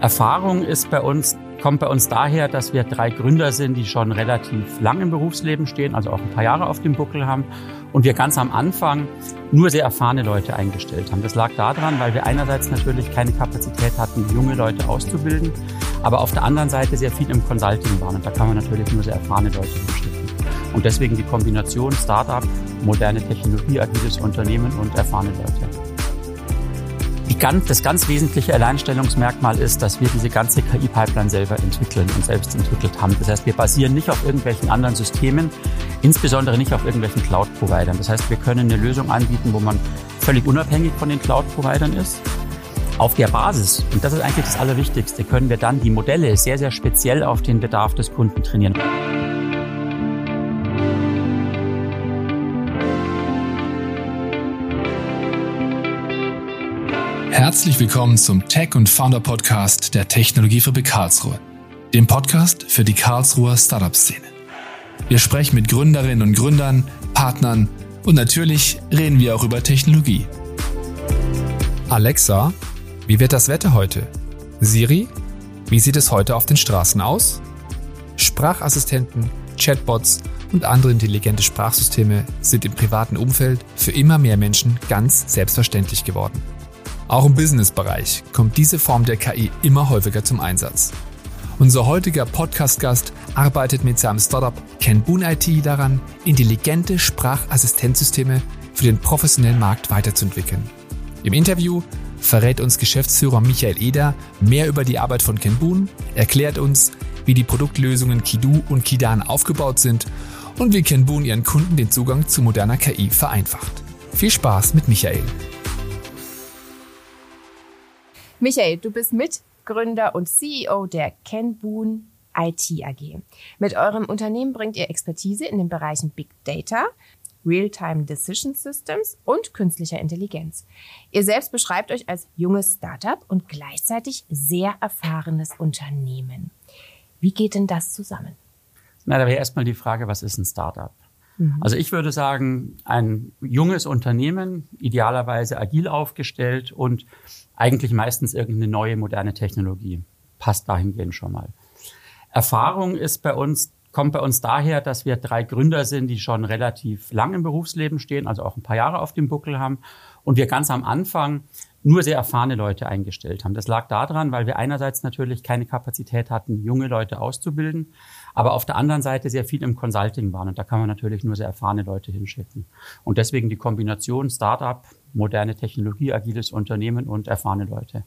Erfahrung ist bei uns, kommt bei uns daher, dass wir drei Gründer sind, die schon relativ lang im Berufsleben stehen, also auch ein paar Jahre auf dem Buckel haben. Und wir ganz am Anfang nur sehr erfahrene Leute eingestellt haben. Das lag daran, weil wir einerseits natürlich keine Kapazität hatten, junge Leute auszubilden, aber auf der anderen Seite sehr viel im Consulting waren. Und da kann man natürlich nur sehr erfahrene Leute hinschicken. Und deswegen die Kombination Startup, moderne Technologie, agiles Unternehmen und erfahrene Leute ganz, das ganz wesentliche Alleinstellungsmerkmal ist, dass wir diese ganze KI-Pipeline selber entwickeln und selbst entwickelt haben. Das heißt, wir basieren nicht auf irgendwelchen anderen Systemen, insbesondere nicht auf irgendwelchen Cloud-Providern. Das heißt, wir können eine Lösung anbieten, wo man völlig unabhängig von den Cloud-Providern ist. Auf der Basis, und das ist eigentlich das Allerwichtigste, können wir dann die Modelle sehr, sehr speziell auf den Bedarf des Kunden trainieren. Herzlich willkommen zum Tech und Founder Podcast der Technologiefabrik Karlsruhe, dem Podcast für die Karlsruher Startup-Szene. Wir sprechen mit Gründerinnen und Gründern, Partnern und natürlich reden wir auch über Technologie. Alexa, wie wird das Wetter heute? Siri, wie sieht es heute auf den Straßen aus? Sprachassistenten, Chatbots und andere intelligente Sprachsysteme sind im privaten Umfeld für immer mehr Menschen ganz selbstverständlich geworden. Auch im Business-Bereich kommt diese Form der KI immer häufiger zum Einsatz. Unser heutiger Podcast-Gast arbeitet mit seinem Startup Kenbun IT daran, intelligente Sprachassistenzsysteme für den professionellen Markt weiterzuentwickeln. Im Interview verrät uns Geschäftsführer Michael Eder mehr über die Arbeit von Kenbun, erklärt uns, wie die Produktlösungen Kidu und Kidan aufgebaut sind und wie Kenbun ihren Kunden den Zugang zu moderner KI vereinfacht. Viel Spaß mit Michael. Michael, du bist Mitgründer und CEO der Kenboon IT AG. Mit eurem Unternehmen bringt ihr Expertise in den Bereichen Big Data, Real-Time Decision Systems und künstlicher Intelligenz. Ihr selbst beschreibt euch als junges Startup und gleichzeitig sehr erfahrenes Unternehmen. Wie geht denn das zusammen? Na, da wäre erstmal die Frage, was ist ein Startup? Mhm. Also ich würde sagen, ein junges Unternehmen, idealerweise agil aufgestellt und eigentlich meistens irgendeine neue, moderne Technologie. Passt dahingehend schon mal. Erfahrung ist bei uns, kommt bei uns daher, dass wir drei Gründer sind, die schon relativ lang im Berufsleben stehen, also auch ein paar Jahre auf dem Buckel haben. Und wir ganz am Anfang nur sehr erfahrene Leute eingestellt haben. Das lag daran, weil wir einerseits natürlich keine Kapazität hatten, junge Leute auszubilden, aber auf der anderen Seite sehr viel im Consulting waren. Und da kann man natürlich nur sehr erfahrene Leute hinschicken. Und deswegen die Kombination Startup, moderne Technologie, agiles Unternehmen und erfahrene Leute.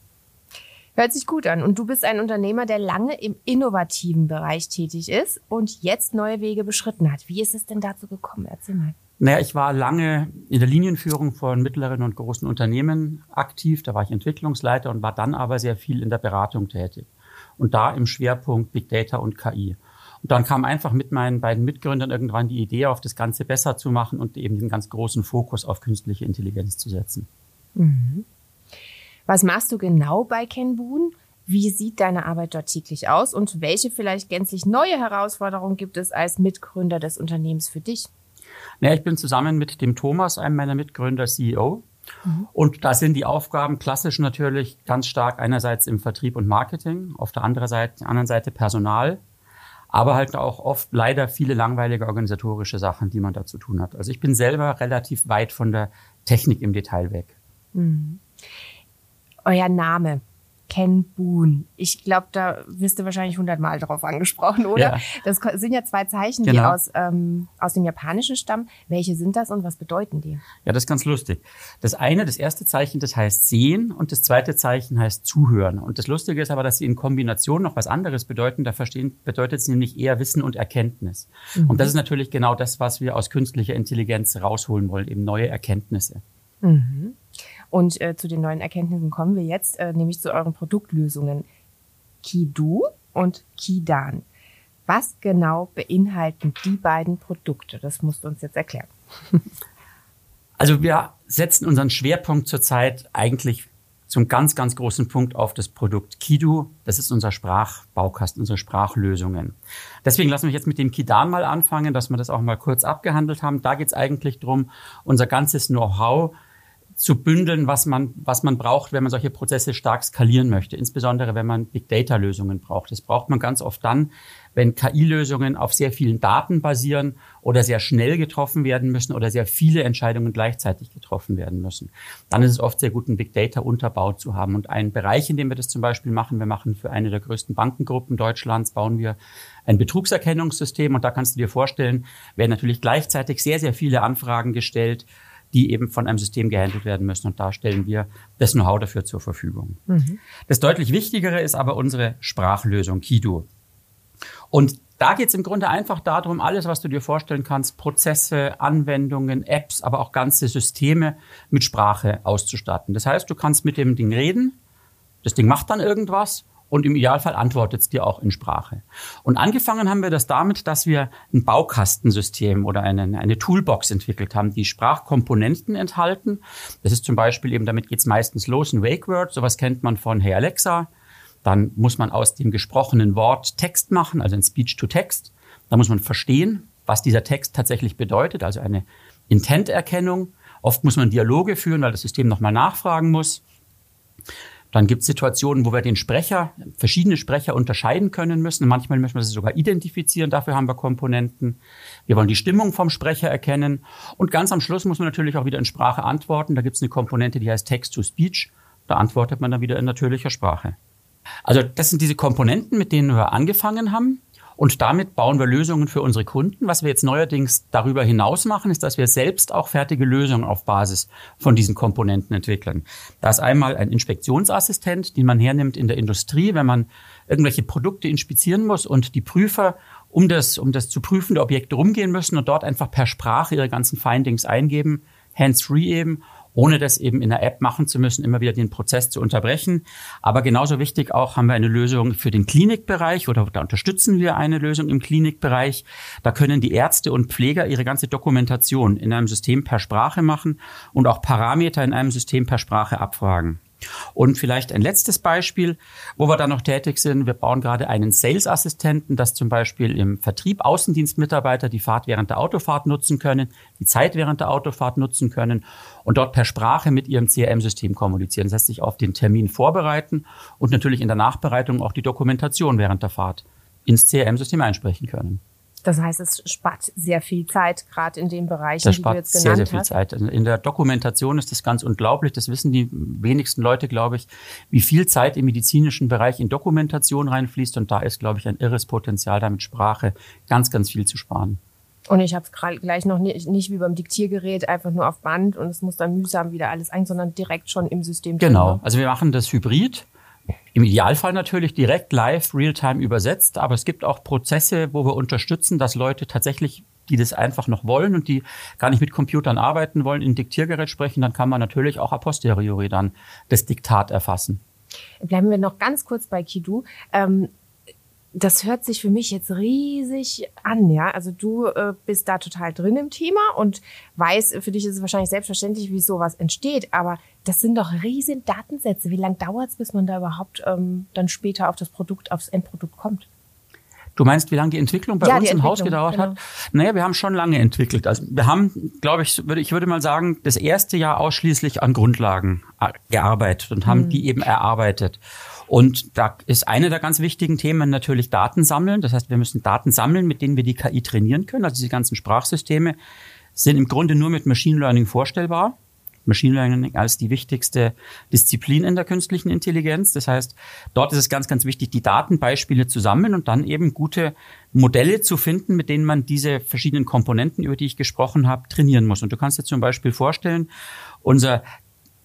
Hört sich gut an. Und du bist ein Unternehmer, der lange im innovativen Bereich tätig ist und jetzt neue Wege beschritten hat. Wie ist es denn dazu gekommen? Erzähl mal. Naja, ich war lange in der Linienführung von mittleren und großen Unternehmen aktiv. Da war ich Entwicklungsleiter und war dann aber sehr viel in der Beratung tätig. Und da im Schwerpunkt Big Data und KI. Und dann kam einfach mit meinen beiden Mitgründern irgendwann die Idee auf, das Ganze besser zu machen und eben den ganz großen Fokus auf künstliche Intelligenz zu setzen. Mhm. Was machst du genau bei Kenboon? Wie sieht deine Arbeit dort täglich aus und welche vielleicht gänzlich neue Herausforderungen gibt es als Mitgründer des Unternehmens für dich? Ja, ich bin zusammen mit dem Thomas, einem meiner Mitgründer, CEO. Mhm. Und da sind die Aufgaben klassisch natürlich ganz stark einerseits im Vertrieb und Marketing, auf der anderen Seite, anderen Seite Personal, aber halt auch oft leider viele langweilige organisatorische Sachen, die man da zu tun hat. Also ich bin selber relativ weit von der Technik im Detail weg. Mhm. Euer Name, Ken Boon. Ich glaube, da wirst du wahrscheinlich hundertmal drauf angesprochen, oder? Ja. Das sind ja zwei Zeichen, genau. die aus, ähm, aus dem Japanischen stammen. Welche sind das und was bedeuten die? Ja, das ist ganz lustig. Das eine, das erste Zeichen, das heißt sehen und das zweite Zeichen heißt zuhören. Und das Lustige ist aber, dass sie in Kombination noch was anderes bedeuten. Da verstehen, bedeutet es nämlich eher Wissen und Erkenntnis. Mhm. Und das ist natürlich genau das, was wir aus künstlicher Intelligenz rausholen wollen, eben neue Erkenntnisse. Mhm. Und äh, zu den neuen Erkenntnissen kommen wir jetzt, äh, nämlich zu euren Produktlösungen Kidu und Kidan. Was genau beinhalten die beiden Produkte? Das musst du uns jetzt erklären. Also wir setzen unseren Schwerpunkt zurzeit eigentlich zum ganz, ganz großen Punkt auf das Produkt Kidu. Das ist unser Sprachbaukasten, unsere Sprachlösungen. Deswegen lassen wir jetzt mit dem Kidan mal anfangen, dass wir das auch mal kurz abgehandelt haben. Da geht es eigentlich drum, unser ganzes Know-how zu bündeln, was man, was man braucht, wenn man solche Prozesse stark skalieren möchte. Insbesondere, wenn man Big Data Lösungen braucht. Das braucht man ganz oft dann, wenn KI-Lösungen auf sehr vielen Daten basieren oder sehr schnell getroffen werden müssen oder sehr viele Entscheidungen gleichzeitig getroffen werden müssen. Dann ist es oft sehr gut, einen Big Data Unterbau zu haben. Und ein Bereich, in dem wir das zum Beispiel machen, wir machen für eine der größten Bankengruppen Deutschlands, bauen wir ein Betrugserkennungssystem. Und da kannst du dir vorstellen, werden natürlich gleichzeitig sehr, sehr viele Anfragen gestellt, die eben von einem System gehandelt werden müssen. Und da stellen wir das Know-how dafür zur Verfügung. Mhm. Das deutlich Wichtigere ist aber unsere Sprachlösung Kido. Und da geht es im Grunde einfach darum, alles, was du dir vorstellen kannst, Prozesse, Anwendungen, Apps, aber auch ganze Systeme mit Sprache auszustatten. Das heißt, du kannst mit dem Ding reden, das Ding macht dann irgendwas und im Idealfall antwortet es dir auch in Sprache. Und angefangen haben wir das damit, dass wir ein Baukastensystem oder eine, eine Toolbox entwickelt haben, die Sprachkomponenten enthalten. Das ist zum Beispiel eben, damit geht's meistens los, ein Wake Word, sowas kennt man von Hey Alexa. Dann muss man aus dem gesprochenen Wort Text machen, also ein Speech-to-Text. Da muss man verstehen, was dieser Text tatsächlich bedeutet, also eine Intent-Erkennung. Oft muss man Dialoge führen, weil das System nochmal nachfragen muss. Dann gibt es Situationen, wo wir den Sprecher, verschiedene Sprecher unterscheiden können müssen. Manchmal müssen wir sie sogar identifizieren. Dafür haben wir Komponenten. Wir wollen die Stimmung vom Sprecher erkennen. Und ganz am Schluss muss man natürlich auch wieder in Sprache antworten. Da gibt es eine Komponente, die heißt Text-to-Speech. Da antwortet man dann wieder in natürlicher Sprache. Also das sind diese Komponenten, mit denen wir angefangen haben. Und damit bauen wir Lösungen für unsere Kunden. Was wir jetzt neuerdings darüber hinaus machen, ist, dass wir selbst auch fertige Lösungen auf Basis von diesen Komponenten entwickeln. Da ist einmal ein Inspektionsassistent, den man hernimmt in der Industrie, wenn man irgendwelche Produkte inspizieren muss und die Prüfer um das, um das zu prüfende Objekte rumgehen müssen und dort einfach per Sprache ihre ganzen Findings eingeben, hands-free eben ohne das eben in der App machen zu müssen, immer wieder den Prozess zu unterbrechen. Aber genauso wichtig auch haben wir eine Lösung für den Klinikbereich oder da unterstützen wir eine Lösung im Klinikbereich. Da können die Ärzte und Pfleger ihre ganze Dokumentation in einem System per Sprache machen und auch Parameter in einem System per Sprache abfragen. Und vielleicht ein letztes Beispiel, wo wir da noch tätig sind. Wir bauen gerade einen Sales-Assistenten, dass zum Beispiel im Vertrieb Außendienstmitarbeiter die Fahrt während der Autofahrt nutzen können, die Zeit während der Autofahrt nutzen können und dort per Sprache mit ihrem CRM-System kommunizieren. Das heißt, sich auf den Termin vorbereiten und natürlich in der Nachbereitung auch die Dokumentation während der Fahrt ins CRM-System einsprechen können. Das heißt, es spart sehr viel Zeit, gerade in den Bereichen, das die du jetzt genannt hast. sehr, sehr viel Zeit. In der Dokumentation ist das ganz unglaublich. Das wissen die wenigsten Leute, glaube ich, wie viel Zeit im medizinischen Bereich in Dokumentation reinfließt. Und da ist, glaube ich, ein irres Potenzial, damit Sprache ganz, ganz viel zu sparen. Und ich habe es gleich noch nicht, nicht wie beim Diktiergerät einfach nur auf Band und es muss dann mühsam wieder alles ein, sondern direkt schon im System. Genau. Also wir machen das hybrid. Im Idealfall natürlich direkt live, real-time übersetzt, aber es gibt auch Prozesse, wo wir unterstützen, dass Leute tatsächlich, die das einfach noch wollen und die gar nicht mit Computern arbeiten wollen, in Diktiergerät sprechen, dann kann man natürlich auch a posteriori dann das Diktat erfassen. Bleiben wir noch ganz kurz bei Kidu. Ähm, das hört sich für mich jetzt riesig an, ja. Also du äh, bist da total drin im Thema und weißt, für dich ist es wahrscheinlich selbstverständlich, wie sowas entsteht, aber das sind doch riesen Datensätze. Wie lange dauert es, bis man da überhaupt ähm, dann später auf das Produkt, aufs Endprodukt kommt? Du meinst, wie lange die Entwicklung bei ja, uns im Haus gedauert genau. hat? Naja, wir haben schon lange entwickelt. Also wir haben, glaube ich, würde ich würde mal sagen, das erste Jahr ausschließlich an Grundlagen äh, gearbeitet und haben mhm. die eben erarbeitet. Und da ist eine der ganz wichtigen Themen natürlich Daten sammeln. Das heißt, wir müssen Daten sammeln, mit denen wir die KI trainieren können. Also diese ganzen Sprachsysteme sind im Grunde nur mit Machine Learning vorstellbar. Machine Learning als die wichtigste Disziplin in der künstlichen Intelligenz. Das heißt, dort ist es ganz, ganz wichtig, die Datenbeispiele zu sammeln und dann eben gute Modelle zu finden, mit denen man diese verschiedenen Komponenten, über die ich gesprochen habe, trainieren muss. Und du kannst dir zum Beispiel vorstellen, unser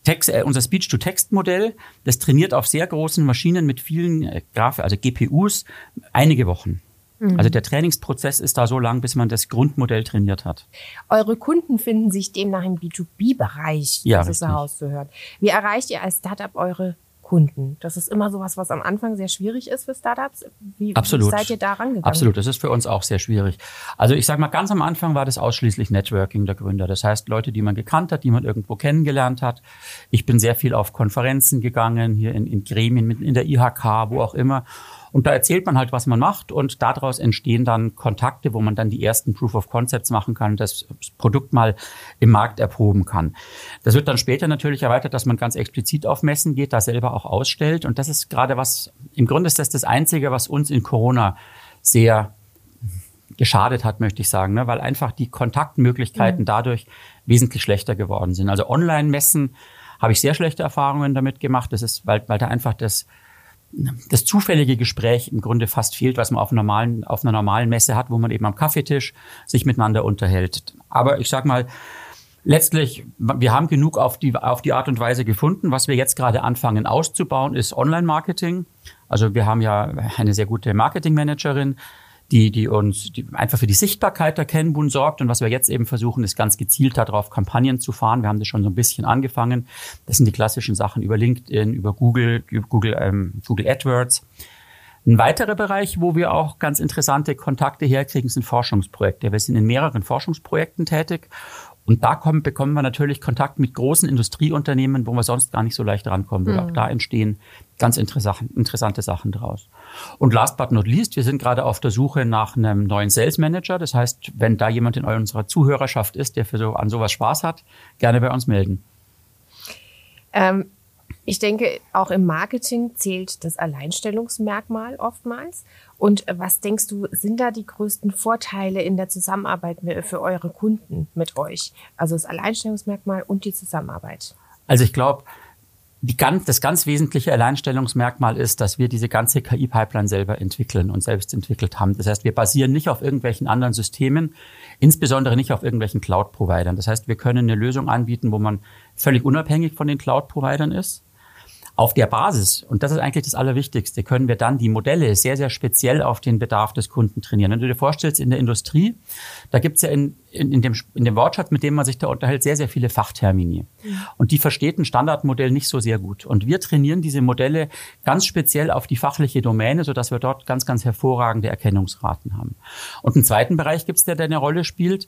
Text, äh, unser Speech-to-Text-Modell, das trainiert auf sehr großen Maschinen mit vielen äh, Graf, also GPUs, einige Wochen. Mhm. Also der Trainingsprozess ist da so lang, bis man das Grundmodell trainiert hat. Eure Kunden finden sich demnach im B2B-Bereich, ja, das ist herauszuhören. Wie erreicht ihr als Startup eure Kunden? Das ist immer sowas, was am Anfang sehr schwierig ist für Startups. Wie, Absolut. wie seid ihr da rangegangen? Absolut, das ist für uns auch sehr schwierig. Also ich sage mal, ganz am Anfang war das ausschließlich Networking der Gründer. Das heißt, Leute, die man gekannt hat, die man irgendwo kennengelernt hat. Ich bin sehr viel auf Konferenzen gegangen, hier in, in Gremien, in der IHK, wo auch immer Und da erzählt man halt, was man macht und daraus entstehen dann Kontakte, wo man dann die ersten Proof of Concepts machen kann, das Produkt mal im Markt erproben kann. Das wird dann später natürlich erweitert, dass man ganz explizit auf Messen geht, da selber auch ausstellt. Und das ist gerade was, im Grunde ist das das Einzige, was uns in Corona sehr geschadet hat, möchte ich sagen, ne? weil einfach die Kontaktmöglichkeiten mhm. dadurch wesentlich schlechter geworden sind. Also Online-Messen habe ich sehr schlechte Erfahrungen damit gemacht. Das ist, weil, weil da einfach das, das zufällige Gespräch im Grunde fast fehlt, was man auf, normalen, auf einer normalen Messe hat, wo man eben am Kaffeetisch sich miteinander unterhält. Aber ich sag mal, letztlich, wir haben genug auf die, auf die Art und Weise gefunden. Was wir jetzt gerade anfangen auszubauen, ist Online-Marketing. Also wir haben ja eine sehr gute Marketing-Managerin, die, die uns die einfach für die Sichtbarkeit der Kenbun sorgt. Und was wir jetzt eben versuchen, ist ganz gezielt darauf, Kampagnen zu fahren. Wir haben das schon so ein bisschen angefangen. Das sind die klassischen Sachen über LinkedIn, über Google, Google, ähm, Google AdWords. Ein weiterer Bereich, wo wir auch ganz interessante Kontakte herkriegen, sind Forschungsprojekte. Wir sind in mehreren Forschungsprojekten tätig und da kommen, bekommen wir natürlich Kontakt mit großen Industrieunternehmen, wo wir sonst gar nicht so leicht rankommen würden. Mhm. Auch da entstehen ganz interessante Sachen draus. Und last but not least, wir sind gerade auf der Suche nach einem neuen Sales Manager. Das heißt, wenn da jemand in unserer Zuhörerschaft ist, der für so, an sowas Spaß hat, gerne bei uns melden. Ähm, ich denke, auch im Marketing zählt das Alleinstellungsmerkmal oftmals. Und was denkst du, sind da die größten Vorteile in der Zusammenarbeit für eure Kunden mit euch? Also das Alleinstellungsmerkmal und die Zusammenarbeit. Also ich glaube, ganz, das ganz wesentliche Alleinstellungsmerkmal ist, dass wir diese ganze KI-Pipeline selber entwickeln und selbst entwickelt haben. Das heißt, wir basieren nicht auf irgendwelchen anderen Systemen, insbesondere nicht auf irgendwelchen Cloud-Providern. Das heißt, wir können eine Lösung anbieten, wo man völlig unabhängig von den Cloud-Providern ist auf der Basis, und das ist eigentlich das Allerwichtigste, können wir dann die Modelle sehr, sehr speziell auf den Bedarf des Kunden trainieren. Wenn du dir vorstellst, in der Industrie, da gibt's ja in, in, in, dem, in dem Wortschatz, mit dem man sich da unterhält, sehr, sehr viele Fachtermini. Mhm. Und die versteht ein Standardmodell nicht so sehr gut. Und wir trainieren diese Modelle ganz speziell auf die fachliche Domäne, sodass wir dort ganz, ganz hervorragende Erkennungsraten haben. Und einen zweiten Bereich gibt's der, der eine Rolle spielt.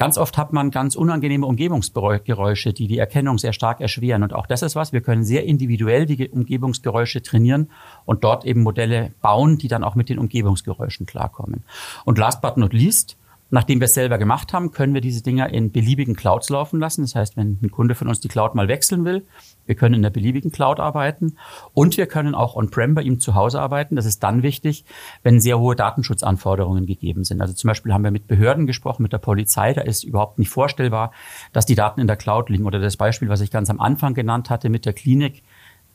Ganz oft hat man ganz unangenehme Umgebungsgeräusche, die die Erkennung sehr stark erschweren. Und auch das ist was, wir können sehr individuell die Umgebungsgeräusche trainieren und dort eben Modelle bauen, die dann auch mit den Umgebungsgeräuschen klarkommen. Und last but not least, Nachdem wir es selber gemacht haben, können wir diese Dinger in beliebigen Clouds laufen lassen. Das heißt, wenn ein Kunde von uns die Cloud mal wechseln will, wir können in der beliebigen Cloud arbeiten und wir können auch on-prem bei ihm zu Hause arbeiten. Das ist dann wichtig, wenn sehr hohe Datenschutzanforderungen gegeben sind. Also zum Beispiel haben wir mit Behörden gesprochen, mit der Polizei. Da ist überhaupt nicht vorstellbar, dass die Daten in der Cloud liegen. Oder das Beispiel, was ich ganz am Anfang genannt hatte mit der Klinik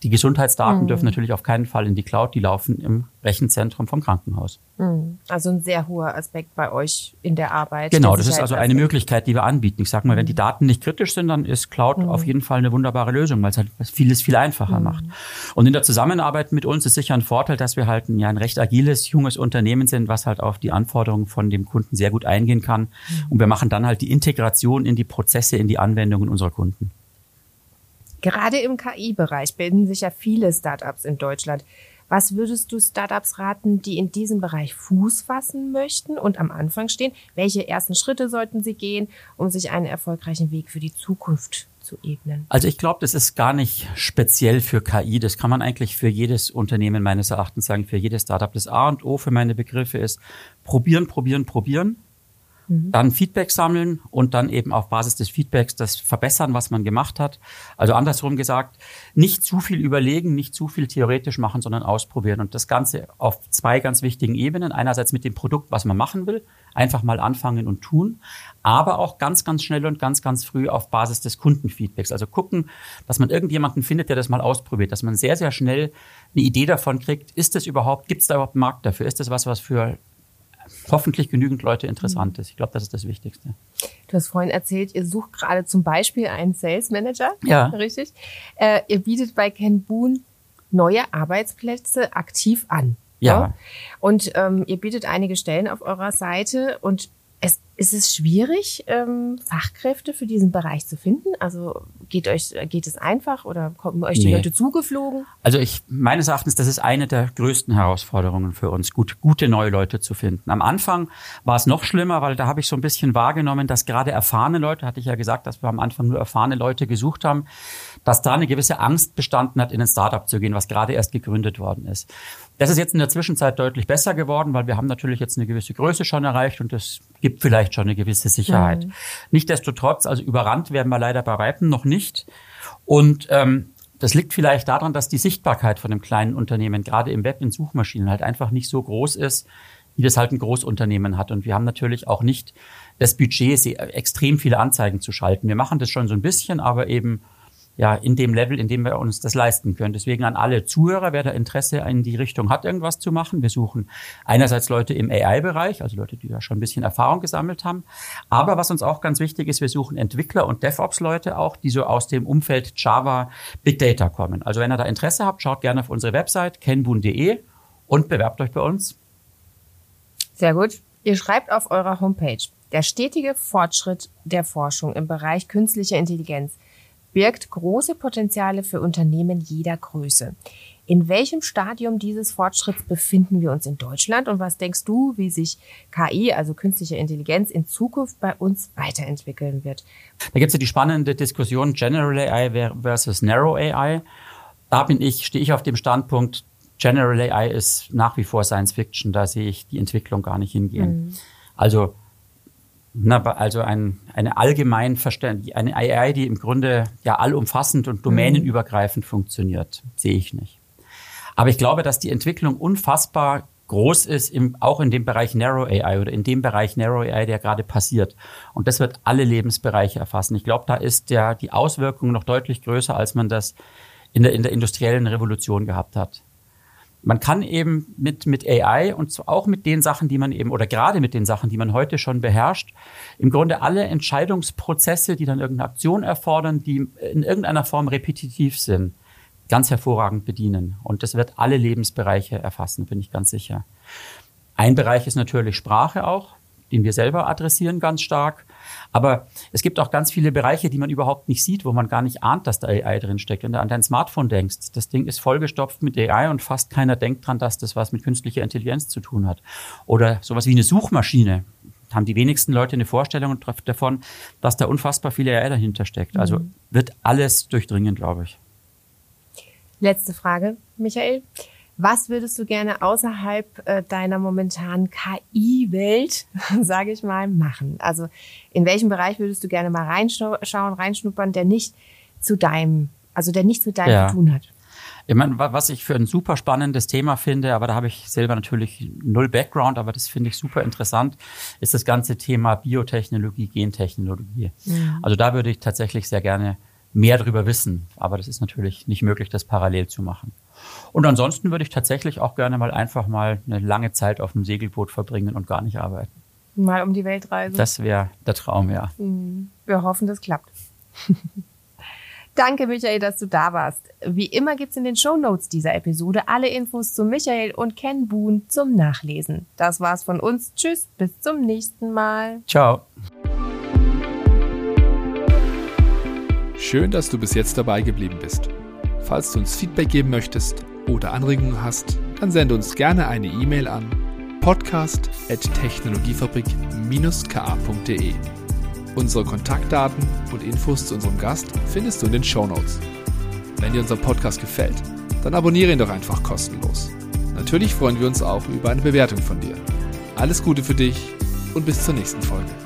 die Gesundheitsdaten mhm. dürfen natürlich auf keinen Fall in die Cloud, die laufen im Rechenzentrum vom Krankenhaus. Mhm. Also ein sehr hoher Aspekt bei euch in der Arbeit. Genau, das ist also eine Möglichkeit, die wir anbieten. Ich sage mal, wenn die mhm. Daten nicht kritisch sind, dann ist Cloud mhm. auf jeden Fall eine wunderbare Lösung, weil es halt vieles viel einfacher mhm. macht. Und in der Zusammenarbeit mit uns ist sicher ein Vorteil, dass wir halt ein, ja, ein recht agiles, junges Unternehmen sind, was halt auf die Anforderungen von dem Kunden sehr gut eingehen kann. Und wir machen dann halt die Integration in die Prozesse, in die Anwendungen unserer Kunden. Gerade im KI-Bereich bilden sich ja viele Startups in Deutschland. Was würdest du Startups raten, die in diesem Bereich Fuß fassen möchten und am Anfang stehen? Welche ersten Schritte sollten sie gehen, um sich einen erfolgreichen Weg für die Zukunft zu ebnen? Also ich glaube, das ist gar nicht speziell für KI. Das kann man eigentlich für jedes Unternehmen meines Erachtens sagen, für jedes Startup. Das A und O für meine Begriffe ist probieren, probieren, probieren. Mhm. Dann Feedback sammeln und dann eben auf Basis des Feedbacks das verbessern, was man gemacht hat. Also andersrum gesagt, nicht zu viel überlegen, nicht zu viel theoretisch machen, sondern ausprobieren. Und das Ganze auf zwei ganz wichtigen Ebenen. Einerseits mit dem Produkt, was man machen will, einfach mal anfangen und tun, aber auch ganz, ganz schnell und ganz, ganz früh auf Basis des Kundenfeedbacks. Also gucken, dass man irgendjemanden findet, der das mal ausprobiert, dass man sehr, sehr schnell eine Idee davon kriegt, ist das überhaupt, gibt es da überhaupt einen Markt dafür? Ist das was, was für hoffentlich genügend Leute interessant ist. Ich glaube, das ist das Wichtigste. Du hast vorhin erzählt, ihr sucht gerade zum Beispiel einen Sales Manager. Ja. Richtig. Äh, ihr bietet bei Ken Boon neue Arbeitsplätze aktiv an. Ja. ja? Und ähm, ihr bietet einige Stellen auf eurer Seite und Ist es schwierig, ähm, Fachkräfte für diesen Bereich zu finden? Also geht euch geht es einfach oder kommen euch die nee. Leute zugeflogen? Also ich meines Erachtens, das ist eine der größten Herausforderungen für uns, gut, gute neue Leute zu finden. Am Anfang war es noch schlimmer, weil da habe ich so ein bisschen wahrgenommen, dass gerade erfahrene Leute, hatte ich ja gesagt, dass wir am Anfang nur erfahrene Leute gesucht haben, dass da eine gewisse Angst bestanden hat, in ein Startup zu gehen, was gerade erst gegründet worden ist. Das ist jetzt in der Zwischenzeit deutlich besser geworden, weil wir haben natürlich jetzt eine gewisse Größe schon erreicht und das gibt vielleicht schon eine gewisse Sicherheit. Mhm. Nichtsdestotrotz, also überrannt werden wir leider bei Weitem noch nicht. Und ähm, das liegt vielleicht daran, dass die Sichtbarkeit von einem kleinen Unternehmen gerade im Web in Suchmaschinen halt einfach nicht so groß ist, wie das halt ein Großunternehmen hat. Und wir haben natürlich auch nicht das Budget, extrem viele Anzeigen zu schalten. Wir machen das schon so ein bisschen, aber eben ja, in dem Level, in dem wir uns das leisten können. Deswegen an alle Zuhörer, wer da Interesse in die Richtung hat, irgendwas zu machen. Wir suchen einerseits Leute im AI-Bereich, also Leute, die da schon ein bisschen Erfahrung gesammelt haben. Aber was uns auch ganz wichtig ist, wir suchen Entwickler und DevOps-Leute auch, die so aus dem Umfeld Java Big Data kommen. Also wenn ihr da Interesse habt, schaut gerne auf unsere Website kenbun.de und bewerbt euch bei uns. Sehr gut. Ihr schreibt auf eurer Homepage, der stetige Fortschritt der Forschung im Bereich künstlicher Intelligenz birgt große Potenziale für Unternehmen jeder Größe. In welchem Stadium dieses Fortschritts befinden wir uns in Deutschland und was denkst du, wie sich KI, also künstliche Intelligenz, in Zukunft bei uns weiterentwickeln wird? Da gibt es ja die spannende Diskussion General AI versus Narrow AI. Da bin ich, stehe ich auf dem Standpunkt, General AI ist nach wie vor Science Fiction, da sehe ich die Entwicklung gar nicht hingehen. Mhm. Also na, also ein, eine allgemein verständliche, eine AI, die im Grunde ja allumfassend und domänenübergreifend mhm. funktioniert, sehe ich nicht. Aber ich glaube, dass die Entwicklung unfassbar groß ist, im, auch in dem Bereich Narrow AI oder in dem Bereich Narrow AI, der gerade passiert. Und das wird alle Lebensbereiche erfassen. Ich glaube, da ist der, die Auswirkung noch deutlich größer, als man das in der, in der industriellen Revolution gehabt hat man kann eben mit, mit AI und auch mit den Sachen, die man eben, oder gerade mit den Sachen, die man heute schon beherrscht, im Grunde alle Entscheidungsprozesse, die dann irgendeine Aktion erfordern, die in irgendeiner Form repetitiv sind, ganz hervorragend bedienen. Und das wird alle Lebensbereiche erfassen, bin ich ganz sicher. Ein Bereich ist natürlich Sprache auch, den wir selber adressieren ganz stark. Aber es gibt auch ganz viele Bereiche, die man überhaupt nicht sieht, wo man gar nicht ahnt, dass da AI drin steckt. Wenn du an dein Smartphone denkst, das Ding ist vollgestopft mit AI und fast keiner denkt dran, dass das was mit künstlicher Intelligenz zu tun hat. Oder sowas wie eine Suchmaschine. Haben die wenigsten Leute eine Vorstellung davon, dass da unfassbar viel AI dahinter steckt. Also mhm. wird alles durchdringen, glaube ich. Letzte Frage, Michael. Was würdest du gerne außerhalb äh, deiner momentanen KI-Welt, sage ich mal, machen? Also in welchem Bereich würdest du gerne mal reinschauen, reinschnuppern, der nicht zu deinem, also der nichts mit deinem ja. zu tun hat? Ich meine, was ich für ein super spannendes Thema finde, aber da habe ich selber natürlich null Background, aber das finde ich super interessant, ist das ganze Thema Biotechnologie, Gentechnologie. Mhm. Also da würde ich tatsächlich sehr gerne mehr darüber wissen, aber das ist natürlich nicht möglich, das parallel zu machen. Und ansonsten würde ich tatsächlich auch gerne mal einfach mal eine lange Zeit auf einem Segelboot verbringen und gar nicht arbeiten. Mal um die Welt reisen. Das wäre der Traum, ja. Mhm. Wir hoffen, das klappt. Danke, Michael, dass du da warst. Wie immer gibt's in den Show Notes dieser Episode alle Infos zu Michael und Ken Boone zum Nachlesen. Das war's von uns. Tschüss, bis zum nächsten Mal. Ciao. Schön, dass du bis jetzt dabei geblieben bist. Falls du uns Feedback geben möchtest oder Anregungen hast, dann sende uns gerne eine E-Mail an podcast.technologiefabrik-ka.de. Unsere Kontaktdaten und Infos zu unserem Gast findest du in den Show Notes. Wenn dir unser Podcast gefällt, dann abonniere ihn doch einfach kostenlos. Natürlich freuen wir uns auch über eine Bewertung von dir. Alles Gute für dich und bis zur nächsten Folge.